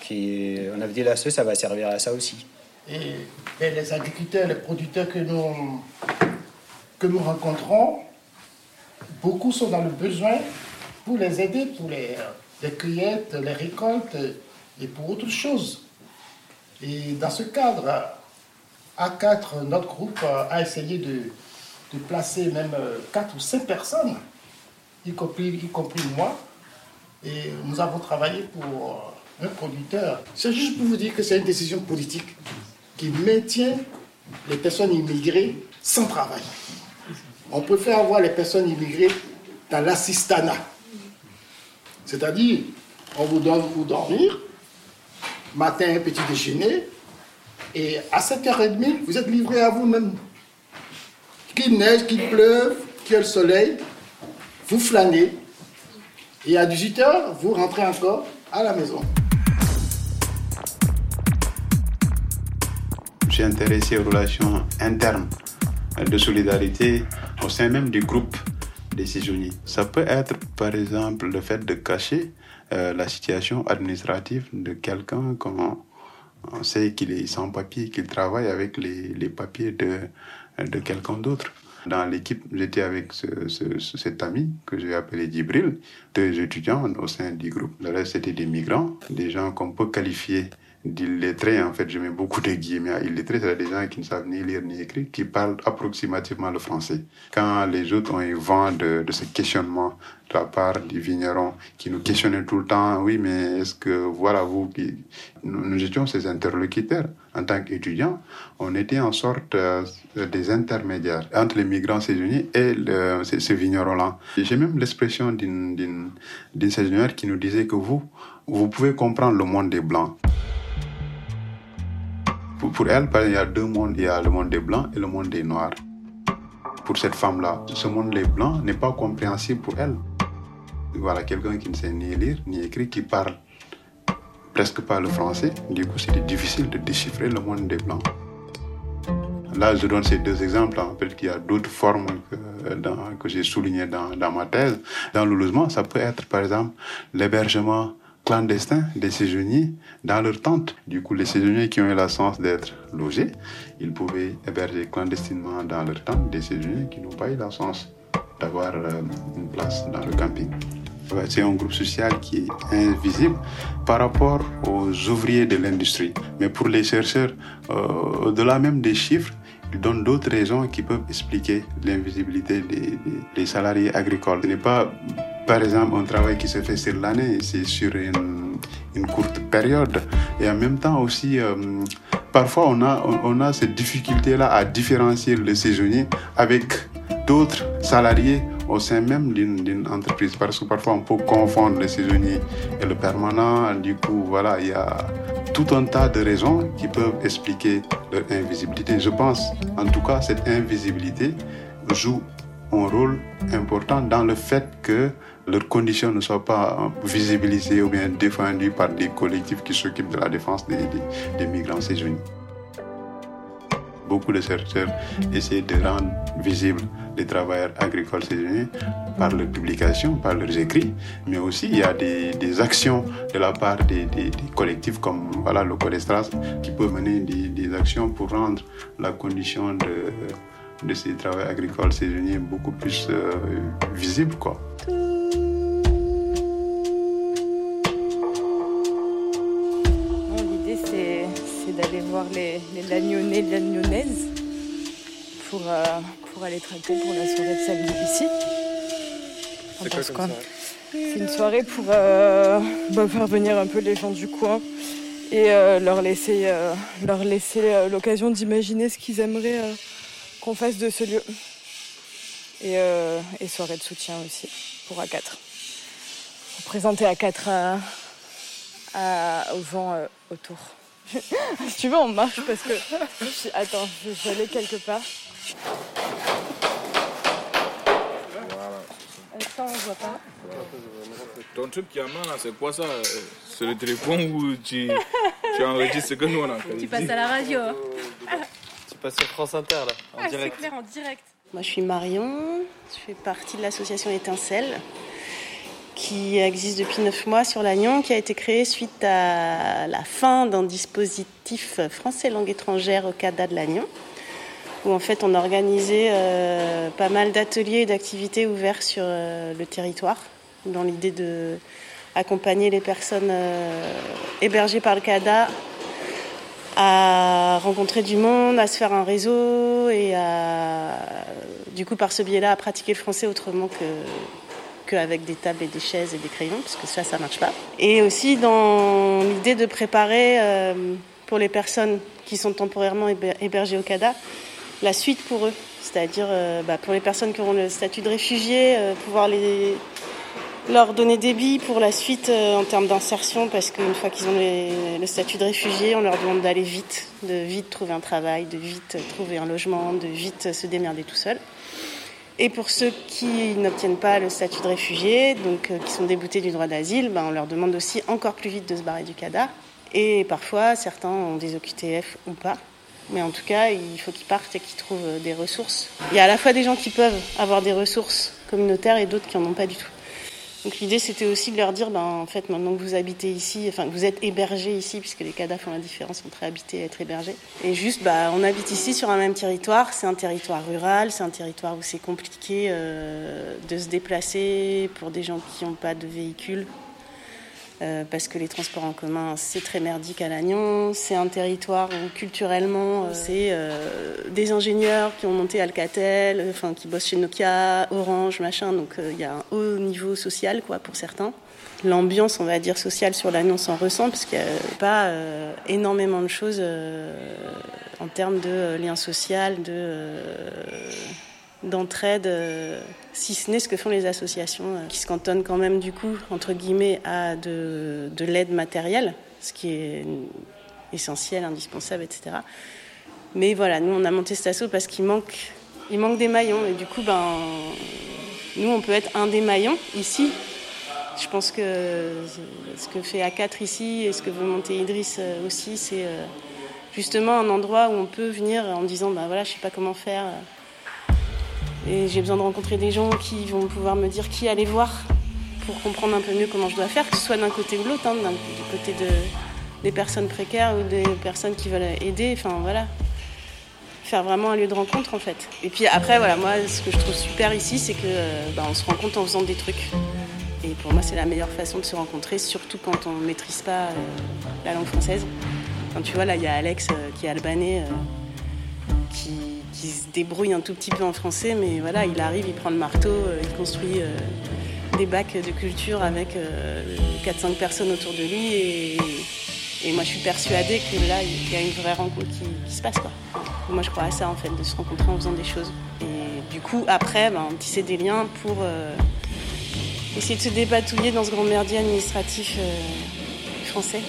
Qui, on avait dit là, ça va servir à ça aussi. Et, les agriculteurs, les producteurs que nous, que nous rencontrons, beaucoup sont dans le besoin pour les aider, pour les cueillettes, les récoltes et pour autre chose. Et dans ce cadre, A4, notre groupe a essayé de, de placer même 4 ou 5 personnes, y compris, y compris moi. Et nous avons travaillé pour un producteur. C'est juste pour vous dire que c'est une décision politique qui maintient les personnes immigrées sans travail. On préfère avoir les personnes immigrées dans l'assistanat. C'est-à-dire, on vous donne pour dormir, matin, petit déjeuner, et à 7h30, vous êtes livré à vous-même. Qu'il neige, qu'il pleuve, qu'il y ait le soleil, vous flânez, et à 18h, vous rentrez encore à la maison. Suis intéressé aux relations internes de solidarité au sein même du groupe saisonniers. Ça peut être, par exemple, le fait de cacher euh, la situation administrative de quelqu'un quand on sait qu'il est sans papier, qu'il travaille avec les, papiers de, quelqu'un d'autre. Dans l'équipe, j'étais avec ce, ce, cet ami que j'ai appelé Djibril, deux étudiants au sein du groupe. Le reste, c'était des migrants, des gens qu'on peut qualifier d'illettrés, en fait, je mets beaucoup de guillemets à illettrés, c'est des gens qui ne savent ni lire ni écrire, qui parlent approximativement le français. Quand les autres ont eu vent de, de ce questionnement de la part des vignerons qui nous questionnaient tout le temps, oui, mais est-ce que, voilà, vous, nous, étions ces interlocuteurs. En tant qu'étudiants, on était en sorte euh, des intermédiaires entre les migrants saisonniers et le, ces, ces vignerons-là. J'ai même l'expression d'une saisonnière qui nous disait que vous, vous pouvez comprendre le monde des Blancs. Pour, elle, il y a deux mondes. Il y a le monde des Blancs et le monde des Noirs. Pour cette femme-là, ce monde des Blancs n'est pas compréhensible pour elle. Voilà, quelqu'un qui ne sait ni lire ni écrire, qui parle presque pas le français. Du coup, c'était difficile de déchiffrer le monde des Blancs. Là, je donne ces deux exemples. En fait, il y a d'autres formes que, j'ai soulignées dans, dans ma thèse. Dans le logement, ça peut être, par exemple, l'hébergement clandestins des saisonniers dans leur tente. Du coup, les saisonniers qui ont eu la chance d'être logés, ils pouvaient héberger clandestinement dans leur tente des saisonniers qui n'ont pas eu la chance d'avoir euh, une place dans le camping. C'est un groupe social qui est invisible par rapport aux ouvriers de l'industrie. Mais pour les chercheurs, euh, au-delà même des chiffres, ils donnent d'autres raisons qui peuvent expliquer l'invisibilité des, des salariés agricoles. Ce n'est pas par exemple, un travail qui se fait sur l'année, c'est sur une, courte période. Et en même temps aussi, euh, parfois on a, on a cette difficulté-là à différencier le saisonnier avec d'autres salariés au sein même d'une entreprise. Parce que parfois on peut confondre le saisonnier et le permanent. Du coup, voilà, il y a tout un tas de raisons qui peuvent expliquer leur invisibilité. Je pense, en tout cas, cette invisibilité joue un rôle important dans le fait que leurs conditions ne soient pas visibilisées ou bien défendues par des collectifs qui s'occupent de la défense des, migrants saisonniers. Beaucoup de chercheurs essaient de rendre visibles les travailleurs agricoles saisonniers par leurs publications, par leurs écrits, mais aussi il y a des, actions de la part des, collectifs comme voilà, le Codestras qui peuvent mener des, actions pour rendre la condition de, de ces travailleurs agricoles saisonniers beaucoup plus euh, visible. Quoi. d'aller voir les, les lagnonnais, lagnonnaises pour, euh, pour aller traquer pour la soirée de samedi ici. C'est quoi C'est une soirée pour euh, bah, faire venir un peu les gens du coin et euh, leur laisser, euh, leur laisser euh, l'occasion d'imaginer ce qu'ils aimeraient euh, qu'on fasse de ce lieu. Et, euh, et soirée de soutien aussi pour A4. Pour présenter A4 à, à- aux gens euh, autour. *laughs* si tu veux, on marche parce que. Attends, je vais aller quelque part. Ça, on voit pas. Ton truc qui amène là, c'est quoi ça? Euh, C'est le téléphone où tu, tu enregistres ce que nous on a Tu passes à la radio. *laughs* passes sur France Inter là, en Ah, c'est direct. clair, en direct. Moi, je suis Marion, je fais partie de l'association Étincelle, qui existe depuis 9 mois sur Lannion, qui a été créée suite à la fin d'un dispositif français langue étrangère au CADA de Lannion, où en fait on organisait euh, pas mal d'ateliers et d'activités ouverts sur euh, le territoire, dans l'idée de accompagner les personnes euh, hébergées par le CADA à rencontrer du monde, à se faire un réseau et à, du coup, par ce biais-là, à pratiquer le français autrement que qu'avec des tables et des chaises et des crayons, parce que ça, ça marche pas. Et aussi dans l'idée de préparer euh, pour les personnes qui sont temporairement héber- hébergées au CADA la suite pour eux, c'est-à-dire euh, bah, pour les personnes qui auront le statut de réfugié, euh, pouvoir les leur donner des billes pour la suite euh, en termes d'insertion parce qu'une fois qu'ils ont le statut de réfugié, on leur demande d'aller vite, de vite trouver un travail, de vite trouver un logement, de vite se démerder tout seul. Et pour ceux qui n'obtiennent pas le statut de réfugié, donc euh, qui sont déboutés du droit d'asile, ben, on leur demande aussi encore plus vite de se barrer du CADA. Et parfois, certains ont des OQTF ou pas. Mais en tout cas, il faut qu'ils partent et qu'ils trouvent euh, des ressources. Il y a à la fois des gens qui peuvent avoir des ressources communautaires et d'autres qui n'en ont pas du tout. Donc l'idée c'était aussi de leur dire, ben, en fait maintenant que vous habitez ici, enfin que vous êtes hébergés ici, puisque les CADA font la différence entre habiter et être hébergé. Et juste, bah, on habite ici sur un même territoire, c'est un territoire rural, c'est un territoire où c'est compliqué euh, de se déplacer pour des gens qui n'ont pas de véhicule. Euh, parce que les transports en commun, c'est très merdique à Lannion. C'est un territoire où culturellement, euh, c'est euh, des ingénieurs qui ont monté Alcatel, enfin qui bossent chez Nokia, Orange, machin. Donc il y a un haut niveau social, quoi, pour certains. L'ambiance, on va dire, sociale sur Lannion s'en ressent, parce qu'il n'y a pas énormément de choses en termes de lien social, de d'entraide, si ce n'est ce que font les associations, euh, qui se cantonnent quand même du coup, entre guillemets, à de, de l'aide matérielle, ce qui est essentiel, indispensable, etc. Mais voilà, nous on a monté cet assaut parce qu'il manque, il manque des maillons, et du coup, ben, nous on peut être un des maillons ici. Je pense que ce que fait A4 ici et ce que veut monter Idriss euh, aussi, c'est euh, justement un endroit où on peut venir en disant, ben voilà, je sais pas comment faire. Et j'ai besoin de rencontrer des gens qui vont pouvoir me dire qui aller voir pour comprendre un peu mieux comment je dois faire, que ce soit d'un côté ou de l'autre, hein, du côté de, des personnes précaires ou des personnes qui veulent aider. Enfin voilà. Faire vraiment un lieu de rencontre en fait. Et puis après, voilà, moi ce que je trouve super ici, c'est que euh, bah, on se rencontre en faisant des trucs. Et pour moi, c'est la meilleure façon de se rencontrer, surtout quand on ne maîtrise pas euh, la langue française. Tu vois, là, il y a Alex euh, qui est albanais. qui, qui se débrouille un tout petit peu en français, mais voilà, il arrive, il prend le marteau, euh, il construit euh, des bacs de culture avec euh, 4-5 personnes autour de lui. Et, moi, je suis persuadée que là, il y a une vraie rencontre qui, se passe. Moi, je crois à ça, en fait, de se rencontrer en faisant des choses. Et du coup, après, ben, tisser des liens pour euh, essayer de se dépatouiller dans ce grand merdier administratif euh, français.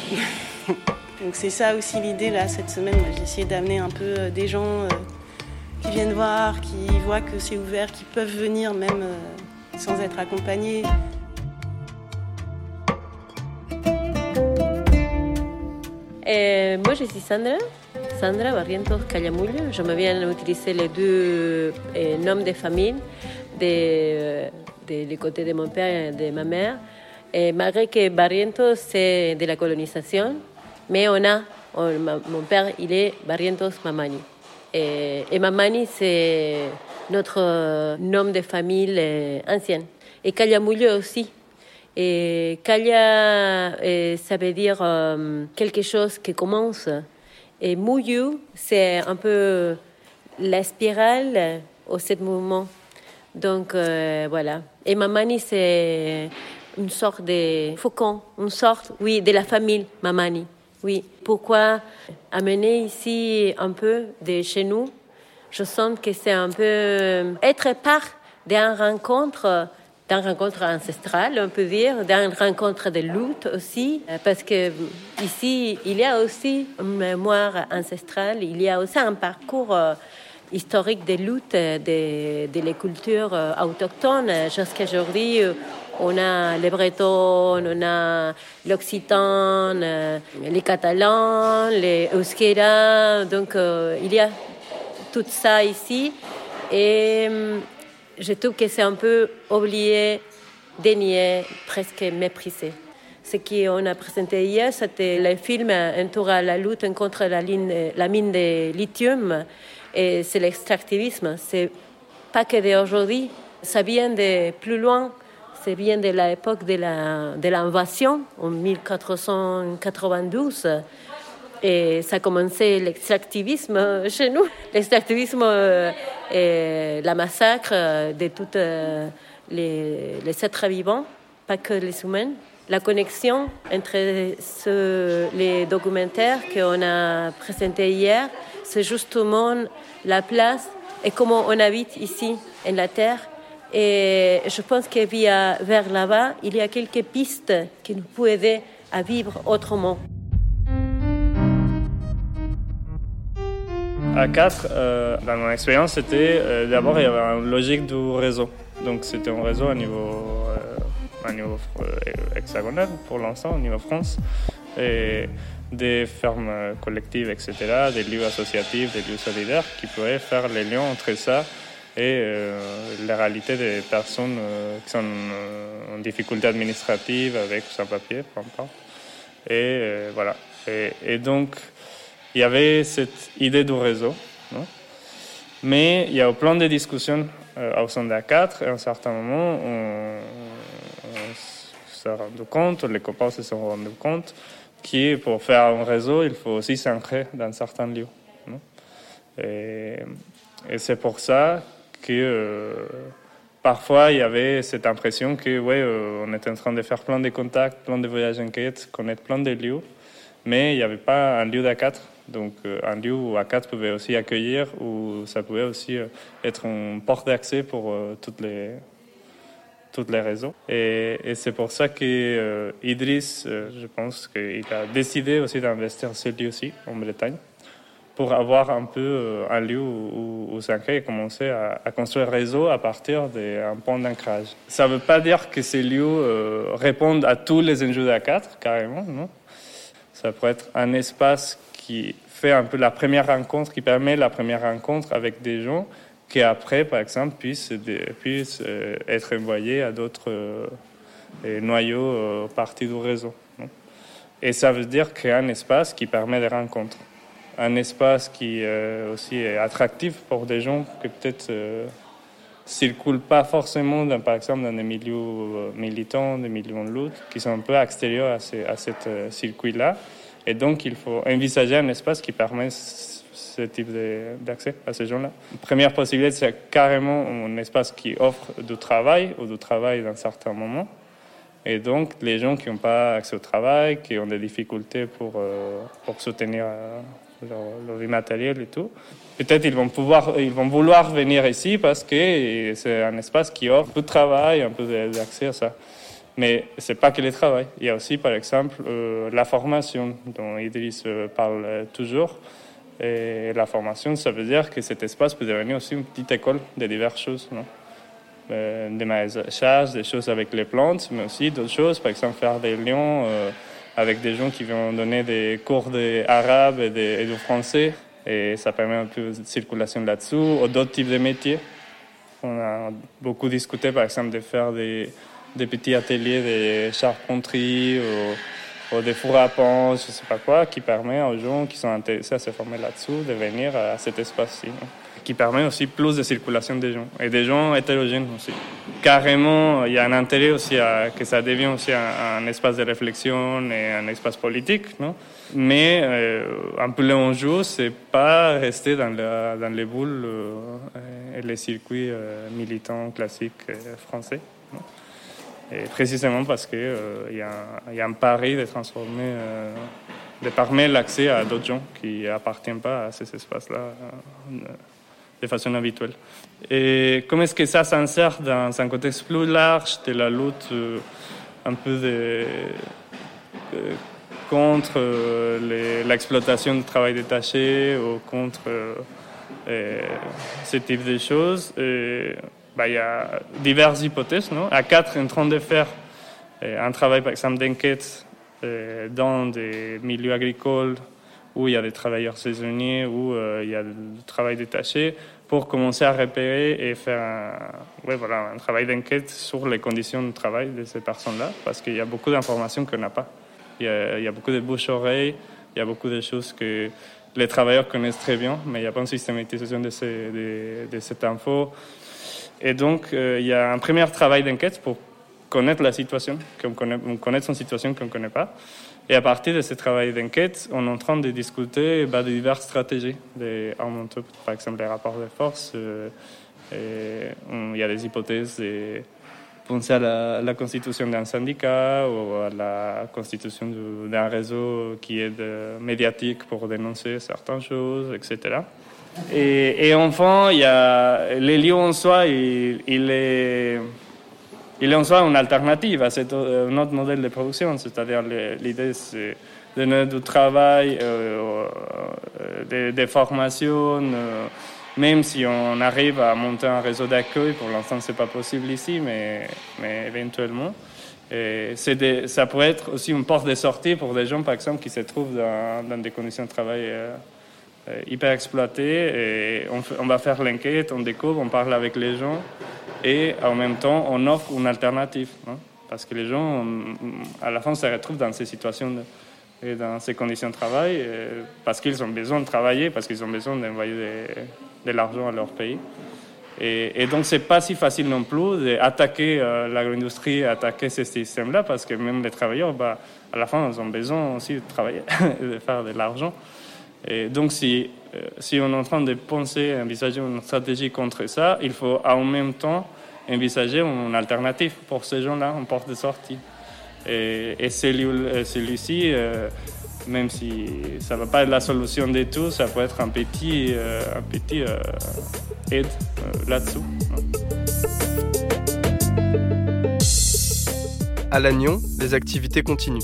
*laughs* Donc c'est ça aussi l'idée là cette semaine. J'ai essayé d'amener un peu euh, des gens euh, qui viennent voir, qui voient que c'est ouvert, qui peuvent venir même euh, sans être accompagnés. Euh, moi, je suis Sandra, Sandra Barrientos Callamullo. Je me viens utiliser les deux euh, noms de famille de, de, le côté de mon père et de ma mère. Et malgré que Barrientos, c'est de la colonisation, mais on a, mon père, il est Barrientos Mamani. Et, Mamani, c'est notre euh, nom de famille euh, ancienne. Et Callamullo aussi. Et Kaya, euh, ça veut dire quelque chose qui commence. Et Muyu, c'est un peu la spirale au cet mouvement. Donc voilà. Et Mamani, c'est une sorte de faucon, une sorte, oui, de la famille Mamani. Oui. Pourquoi amener ici un peu de chez nous? Je sens que c'est un peu être part d'une rencontre d'une rencontre ancestrale, on peut dire, d'une rencontre de lutte aussi, parce que ici, il y a aussi une mémoire ancestrale, il y a aussi un parcours euh, historique de lutte de, de les cultures euh, autochtones. Jusqu'aujourd'hui, on a les Bretons, on a l'Occitan, les Catalans, les Euskera, donc euh, il y a tout ça ici. Et hum, je trouve que c'est un peu oublié, dénié, presque méprisé. Ce qu'on a présenté hier, c'était le film autour à la lutte contre la, la mine de lithium et c'est l'extractivisme. C'est pas que d'aujourd'hui, ça vient de plus loin, ça vient de l'époque de l'invasion la, de en 1492. Et ça a commencé l'extractivisme chez nous. *laughs* L'extractivisme euh, et la massacre de tous euh, les, les êtres vivants, pas que les humains. La connexion entre les documentaires qu'on a présentés hier, c'est justement la place et comment on habite ici, en la Terre. Et je pense que via, vers là-bas, il y a quelques pistes qui nous peuvent aider à vivre autrement. À 4, euh, dans mon expérience, c'était euh, d'abord il y avait une logique du réseau. Donc c'était un réseau à niveau, euh, hexagonal pour l'instant, au niveau France. Et des fermes collectives, etc., des lieux associatifs, des lieux solidaires qui pouvaient faire les liens entre ça et la réalité des personnes qui sont en difficulté administrative avec sans papier, peu importe. Et voilà. Et, donc, il y avait cette idée du réseau. Mais il y a eu plein de discussions euh, au sein de 4 et à un certain moment, on, s'est rendu compte, les copains se sont rendus compte que pour faire un réseau, il faut aussi s'ancrer dans certains lieux. Et, et c'est pour ça que euh, parfois il y avait cette impression que ouais, euh, on était en train de faire plein de contacts, plein de voyages enquêtes, connaître plein de lieux, mais il n'y avait pas un lieu d'A4 donc euh, un lieu où A4 pouvait aussi accueillir, où ça pouvait aussi être une porte d'accès pour toutes les toutes les réseaux. Et, c'est pour ça que Idriss, je pense qu'il a décidé aussi d'investir ce lieu aussi en Bretagne pour avoir un peu un lieu où, où et commencer à, construire un réseau à partir d'un point d'ancrage. Ça ne veut pas dire que ces lieux répondent à tous les enjeux d'A4, carrément, non Ça pourrait être un espace qui fait un peu la première rencontre, qui permet la première rencontre avec des gens qui après, par exemple, puissent, euh, être envoyés à d'autres euh, noyaux euh, partie du réseau. Et ça veut dire créer un espace qui permet des rencontres. Un espace qui aussi est attractif pour des gens qui peut-être ne circulent pas forcément, par exemple, dans des milieux militants, des milieux de lutte, qui sont un peu extérieurs à, ces, à ce circuit-là et donc, il faut envisager un espace qui permet ce type d'accès à ces gens-là. Première possibilité, c'est carrément un espace qui offre du travail ou du travail dans certains moments. Et donc, les gens qui n'ont pas accès au travail, qui ont des difficultés pour, euh, pour soutenir euh, leur, vie matérielle et tout, peut-être ils vont pouvoir, ils vont vouloir venir ici parce que c'est un espace qui offre un peu de travail, un peu d'accès à ça. Mais ce n'est pas que le travail. Il y a aussi, par exemple, euh, la formation dont Idriss euh, parle euh, toujours. Et la formation, ça veut dire que cet espace peut devenir aussi une petite école de diverses choses. Non? Des maraîchages, des choses avec les plantes, mais aussi d'autres choses. Par exemple, faire des liens avec des gens qui vont donner des cours d'arabe et, de, français. Et ça permet un peu de circulation là-dessous, ou d'autres types de métiers. On a beaucoup discuté, par exemple, de faire des petits ateliers de charpenterie ou, des fours à pain, je sais pas quoi, qui permet aux gens qui sont intéressés à se former là-dessous de venir à cet espace-ci. Qui permet aussi plus de circulation des gens et des gens hétérogènes aussi. Carrément, il y a un intérêt aussi à que ça devienne aussi un, espace de réflexion et un espace politique, non? Mais euh, un peu l'enjeu, c'est pas rester dans, les boules euh, et les circuits euh, militants classiques français. Et précisément parce qu'il il y, y, a un pari de transformer, de permettre l'accès à d'autres gens qui n'appartiennent pas à ces espaces-là de façon habituelle. Et comment est-ce que ça s'insère dans un contexte plus large de la lutte un peu contre euh, l'exploitation du travail détaché ou contre euh, ce type de choses. Bah, il y a diverses hypothèses. Non? À quatre, en train de faire euh, un travail, par exemple, d'enquête dans des milieux agricoles où il y a des travailleurs saisonniers, où il y a du travail détaché, pour commencer à repérer et faire un, ouais, voilà, un travail d'enquête sur les conditions de travail de ces personnes-là, parce qu'il y a beaucoup d'informations qu'on n'a pas. Il y, a, beaucoup de bouches-oreilles, il y a beaucoup de choses que les travailleurs connaissent très bien, mais il n'y a pas une systématisation de, ces, de, cette info. Et donc, euh, il y a un premier travail d'enquête pour connaître la situation, connaître son situation qu'on ne connaît pas. Et à partir de ce travail d'enquête, on est en train de discuter bah, de diverses stratégies, de par exemple les rapports de force. Euh, il y a des hypothèses de penser à la, constitution d'un syndicat ou à la constitution d'un réseau qui est médiatique pour dénoncer certaines choses, etc. Et, enfin, il y a les lieux en soi, il, il est il en soi une alternative à euh, autre modèle de production, c'est-à-dire l'idée c'est de donner du travail, euh, euh, des, formations, même si on arrive à monter un réseau d'accueil, pour l'instant c'est pas possible ici, mais, mais éventuellement. Et ça pourrait être aussi une porte de sortie pour des gens, par exemple, qui se trouvent dans, des conditions de travail hyper exploitées. Et on va faire l'enquête, on découvre, on parle avec les gens et en même temps, on offre une alternative. Hein, parce que les gens, à la fin, se retrouvent dans ces situations et dans ces conditions de travail parce qu'ils ont besoin de travailler, parce qu'ils ont besoin d'envoyer de, l'argent à leur pays. Et, et donc, c'est pas si facile non plus d'attaquer euh, l'agro-industrie, attaquer ces systèmes-là, parce que même les travailleurs, bah, à la fin, ils ont besoin aussi de travailler *laughs* de faire de l'argent. Et donc, si, euh, si on est en train de penser, envisager une stratégie contre ça, il faut en même temps envisager une alternative pour ces gens-là, une porte de sortie. Et, et euh, celui-ci, euh, même si ça ne va pas être la solution de tout, ça peut être un petit, un petit aide là-dessous. À Lannion, les activités continuent.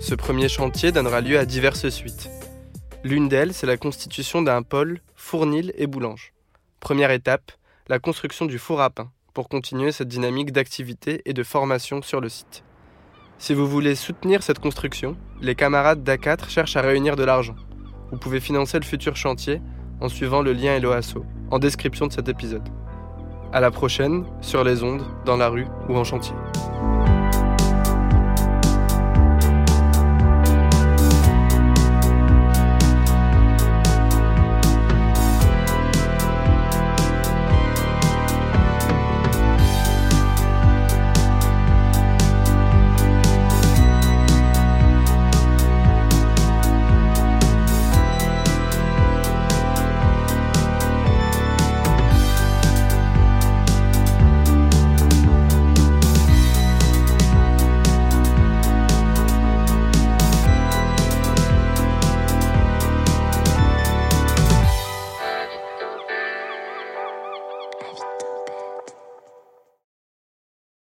Ce premier chantier donnera lieu à diverses suites. L'une d'elles, c'est la constitution d'un pôle fournil et boulange. Première étape, la construction du four à pain, pour continuer cette dynamique d'activité et de formation sur le site. Si vous voulez soutenir cette construction, les camarades d'A4 cherchent à réunir de l'argent. Vous pouvez financer le futur chantier en suivant le lien Eloasso en description de cet épisode. À la prochaine, sur les ondes, dans la rue ou en chantier.